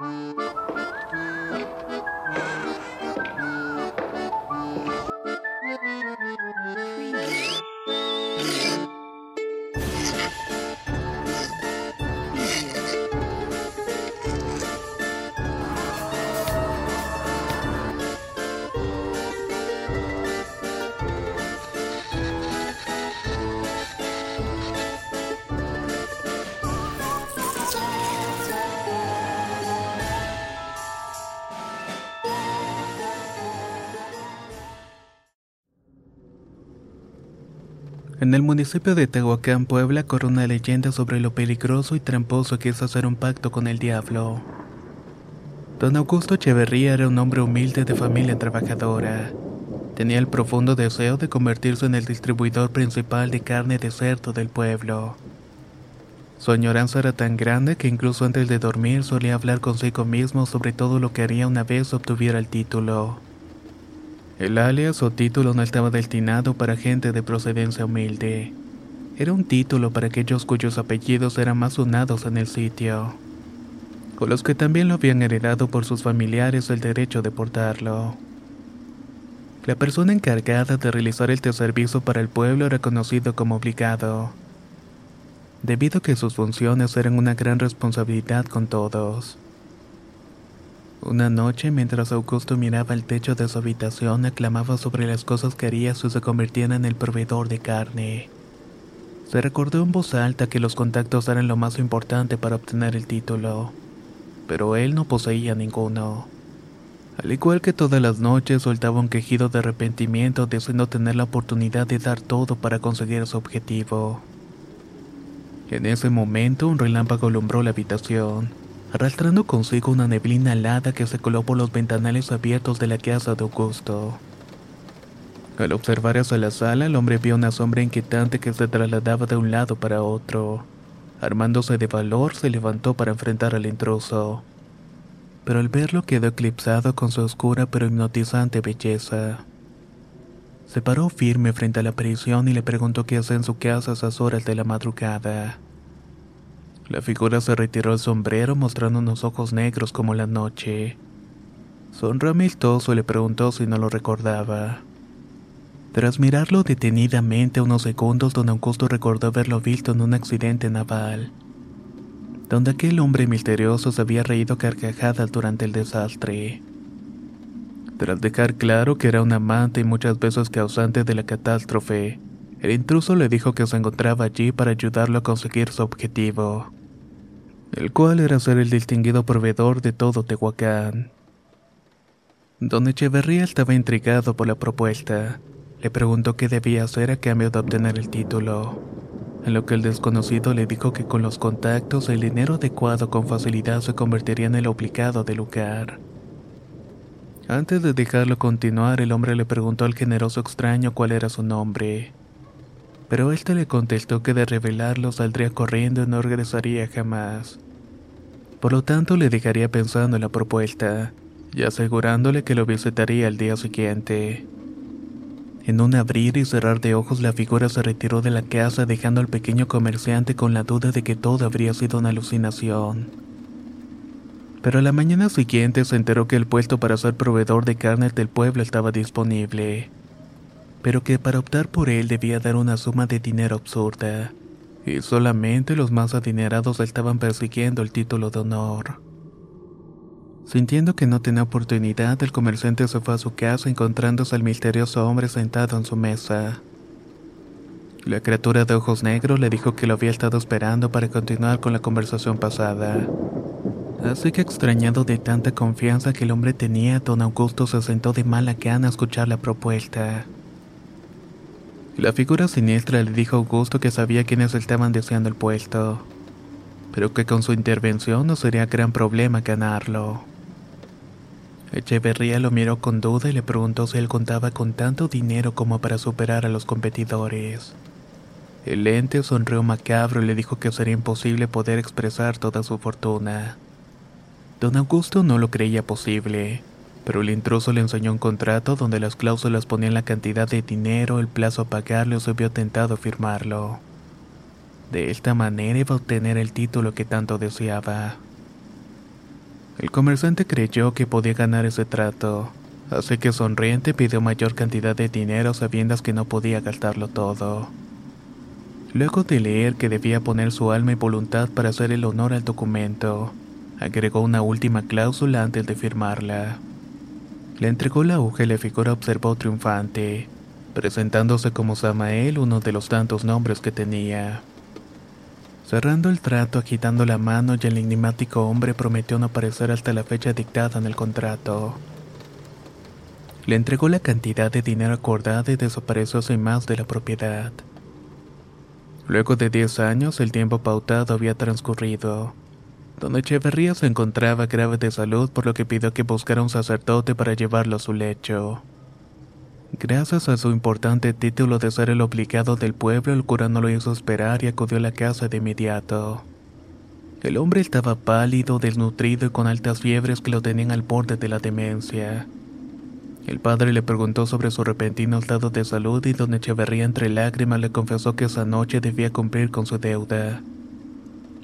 Música En el municipio de Tehuacán, Puebla, corre una leyenda sobre lo peligroso y tramposo que es hacer un pacto con el diablo. Don Augusto Echeverría era un hombre humilde de familia trabajadora. Tenía el profundo deseo de convertirse en el distribuidor principal de carne de cerdo del pueblo. Su añoranza era tan grande que incluso antes de dormir solía hablar consigo mismo sobre todo lo que haría una vez obtuviera el título. El alias o título no estaba destinado para gente de procedencia humilde. Era un título para aquellos cuyos apellidos eran más sonados en el sitio, o los que también lo habían heredado por sus familiares el derecho de portarlo. La persona encargada de realizar este servicio para el pueblo era conocido como obligado, debido a que sus funciones eran una gran responsabilidad con todos. Una noche, mientras Augusto miraba el techo de su habitación, aclamaba sobre las cosas que haría si se convirtiera en el proveedor de carne. Se recordó en voz alta que los contactos eran lo más importante para obtener el título, pero él no poseía ninguno. Al igual que todas las noches, soltaba un quejido de arrepentimiento deseando tener la oportunidad de dar todo para conseguir su objetivo. En ese momento, un relámpago alumbró la habitación arrastrando consigo una neblina helada que se coló por los ventanales abiertos de la casa de Augusto. Al observar hacia la sala, el hombre vio una sombra inquietante que se trasladaba de un lado para otro. Armándose de valor, se levantó para enfrentar al intruso. Pero al verlo quedó eclipsado con su oscura pero hipnotizante belleza. Se paró firme frente a la prisión y le preguntó qué hacía en su casa a esas horas de la madrugada. La figura se retiró el sombrero mostrando unos ojos negros como la noche. Sonrió amistoso y le preguntó si no lo recordaba. Tras mirarlo detenidamente unos segundos, don Augusto recordó haberlo visto en un accidente naval, donde aquel hombre misterioso se había reído carcajadas durante el desastre. Tras dejar claro que era un amante y muchas veces causante de la catástrofe, el intruso le dijo que se encontraba allí para ayudarlo a conseguir su objetivo el cual era ser el distinguido proveedor de todo Tehuacán. Don Echeverría estaba intrigado por la propuesta. Le preguntó qué debía hacer a cambio de obtener el título, a lo que el desconocido le dijo que con los contactos el dinero adecuado con facilidad se convertiría en el obligado del lugar. Antes de dejarlo continuar, el hombre le preguntó al generoso extraño cuál era su nombre pero éste le contestó que de revelarlo saldría corriendo y no regresaría jamás. Por lo tanto, le dejaría pensando en la propuesta, y asegurándole que lo visitaría al día siguiente. En un abrir y cerrar de ojos, la figura se retiró de la casa, dejando al pequeño comerciante con la duda de que todo habría sido una alucinación. Pero a la mañana siguiente se enteró que el puesto para ser proveedor de carne del pueblo estaba disponible pero que para optar por él debía dar una suma de dinero absurda, y solamente los más adinerados estaban persiguiendo el título de honor. Sintiendo que no tenía oportunidad, el comerciante se fue a su casa encontrándose al misterioso hombre sentado en su mesa. La criatura de ojos negros le dijo que lo había estado esperando para continuar con la conversación pasada. Así que extrañado de tanta confianza que el hombre tenía, don Augusto se sentó de mala gana a escuchar la propuesta. La figura siniestra le dijo a Augusto que sabía quiénes estaban deseando el puesto, pero que con su intervención no sería gran problema ganarlo. Echeverría lo miró con duda y le preguntó si él contaba con tanto dinero como para superar a los competidores. El ente sonrió macabro y le dijo que sería imposible poder expresar toda su fortuna. Don Augusto no lo creía posible, pero el intruso le enseñó un contrato donde las cláusulas ponían la cantidad de dinero, el plazo a pagarle o se vio tentado a firmarlo. De esta manera iba a obtener el título que tanto deseaba. El comerciante creyó que podía ganar ese trato, así que sonriente pidió mayor cantidad de dinero sabiendo que no podía gastarlo todo. Luego de leer que debía poner su alma y voluntad para hacer el honor al documento, agregó una última cláusula antes de firmarla. Le entregó la hoja y la figura observó triunfante, presentándose como Samael, uno de los tantos nombres que tenía. Cerrando el trato, agitando la mano, y el enigmático hombre prometió no aparecer hasta la fecha dictada en el contrato. Le entregó la cantidad de dinero acordada y desapareció sin más de la propiedad. Luego de diez años, el tiempo pautado había transcurrido. Don Echeverría se encontraba grave de salud, por lo que pidió que buscara un sacerdote para llevarlo a su lecho. Gracias a su importante título de ser el obligado del pueblo, el cura no lo hizo esperar y acudió a la casa de inmediato. El hombre estaba pálido, desnutrido y con altas fiebres que lo tenían al borde de la demencia. El padre le preguntó sobre su repentino estado de salud y don Echeverría entre lágrimas le confesó que esa noche debía cumplir con su deuda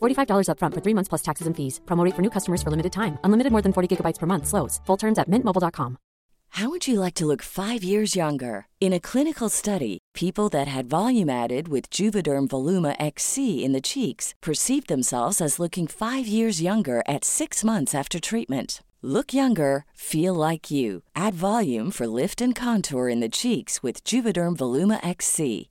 $45 upfront for three months plus taxes and fees. Promote for new customers for limited time. Unlimited more than 40 gigabytes per month. Slows. Full terms at mintmobile.com. How would you like to look five years younger? In a clinical study, people that had volume added with Juvederm Voluma XC in the cheeks perceived themselves as looking five years younger at six months after treatment. Look younger, feel like you. Add volume for lift and contour in the cheeks with Juvederm Voluma XC.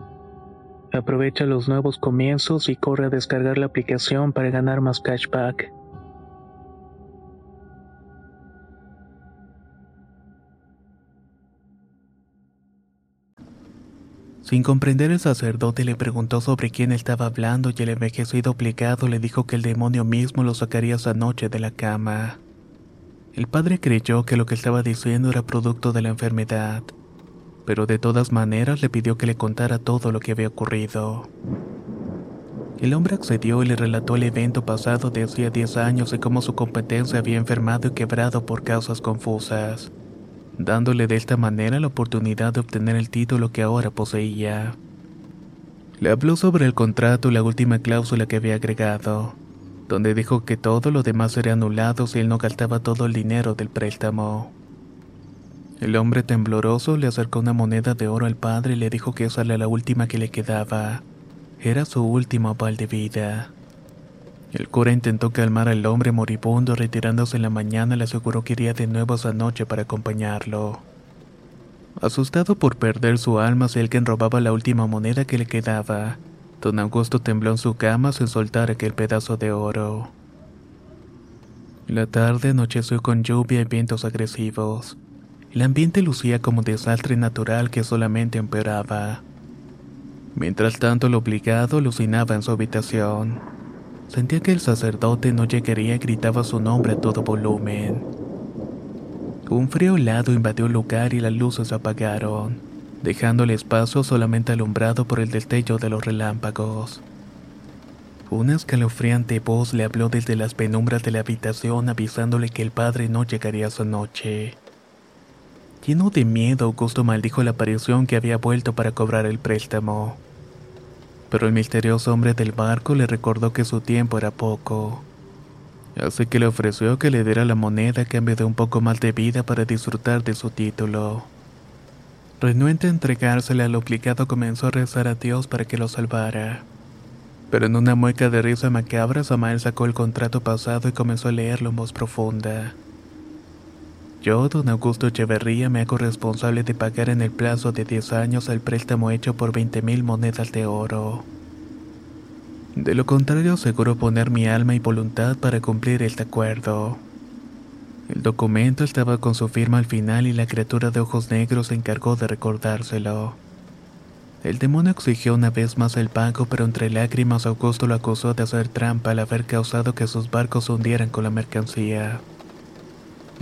Aprovecha los nuevos comienzos y corre a descargar la aplicación para ganar más cashback. Sin comprender el sacerdote le preguntó sobre quién estaba hablando y el envejecido plicado le dijo que el demonio mismo lo sacaría esa noche de la cama. El padre creyó que lo que estaba diciendo era producto de la enfermedad, pero de todas maneras le pidió que le contara todo lo que había ocurrido. El hombre accedió y le relató el evento pasado de hacía 10 años y cómo su competencia había enfermado y quebrado por causas confusas dándole de esta manera la oportunidad de obtener el título que ahora poseía. Le habló sobre el contrato y la última cláusula que había agregado, donde dijo que todo lo demás sería anulado si él no gastaba todo el dinero del préstamo. El hombre tembloroso le acercó una moneda de oro al padre y le dijo que esa era la última que le quedaba. Era su último aval de vida. El cura intentó calmar al hombre moribundo, retirándose en la mañana le aseguró que iría de nuevo esa noche para acompañarlo. Asustado por perder su alma si alguien robaba la última moneda que le quedaba, don Augusto tembló en su cama sin soltar aquel pedazo de oro. La tarde anocheció con lluvia y vientos agresivos. El ambiente lucía como desastre natural que solamente empeoraba. Mientras tanto, el obligado alucinaba en su habitación. Sentía que el sacerdote no llegaría y gritaba su nombre a todo volumen. Un frío helado invadió el lugar y las luces se apagaron, dejando el espacio solamente alumbrado por el destello de los relámpagos. Una escalofriante voz le habló desde las penumbras de la habitación avisándole que el padre no llegaría esa noche. Lleno de miedo, Augusto maldijo la aparición que había vuelto para cobrar el préstamo pero el misterioso hombre del barco le recordó que su tiempo era poco. Así que le ofreció que le diera la moneda a cambio de un poco más de vida para disfrutar de su título. Renuente a entregársela, al obligado comenzó a rezar a Dios para que lo salvara. Pero en una mueca de risa macabra, Samael sacó el contrato pasado y comenzó a leerlo en voz profunda. Yo, don Augusto Echeverría, me hago responsable de pagar en el plazo de 10 años el préstamo hecho por 20 mil monedas de oro. De lo contrario, aseguro poner mi alma y voluntad para cumplir este acuerdo. El documento estaba con su firma al final y la criatura de ojos negros se encargó de recordárselo. El demonio exigió una vez más el pago, pero entre lágrimas Augusto lo acusó de hacer trampa al haber causado que sus barcos se hundieran con la mercancía.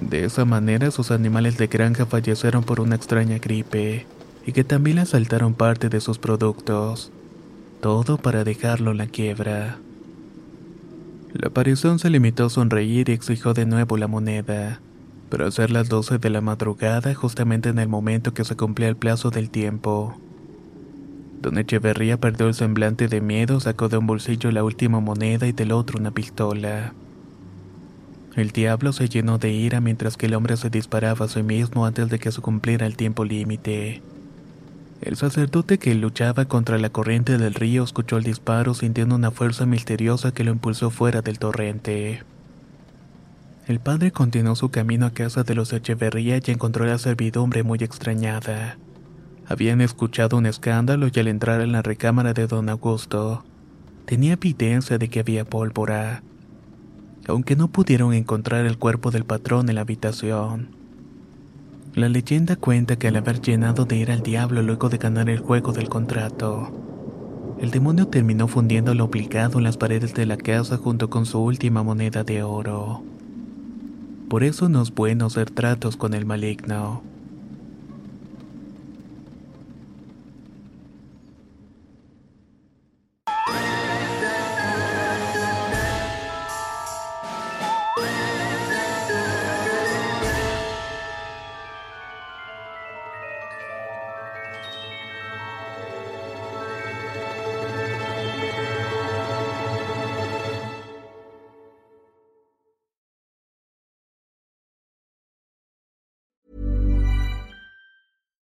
De esa manera sus animales de granja fallecieron por una extraña gripe y que también le asaltaron parte de sus productos. Todo para dejarlo en la quiebra. La aparición se limitó a sonreír y exigió de nuevo la moneda, pero al ser las 12 de la madrugada, justamente en el momento que se cumplía el plazo del tiempo. Don Echeverría perdió el semblante de miedo, sacó de un bolsillo la última moneda y del otro una pistola. El diablo se llenó de ira mientras que el hombre se disparaba a sí mismo antes de que se cumpliera el tiempo límite. El sacerdote que luchaba contra la corriente del río escuchó el disparo sintiendo una fuerza misteriosa que lo impulsó fuera del torrente. El padre continuó su camino a casa de los Echeverría y encontró a la servidumbre muy extrañada. Habían escuchado un escándalo y al entrar en la recámara de don Augusto, tenía evidencia de que había pólvora aunque no pudieron encontrar el cuerpo del patrón en la habitación. La leyenda cuenta que al haber llenado de ira al diablo luego de ganar el juego del contrato, el demonio terminó fundiendo al obligado en las paredes de la casa junto con su última moneda de oro. Por eso no es bueno hacer tratos con el maligno.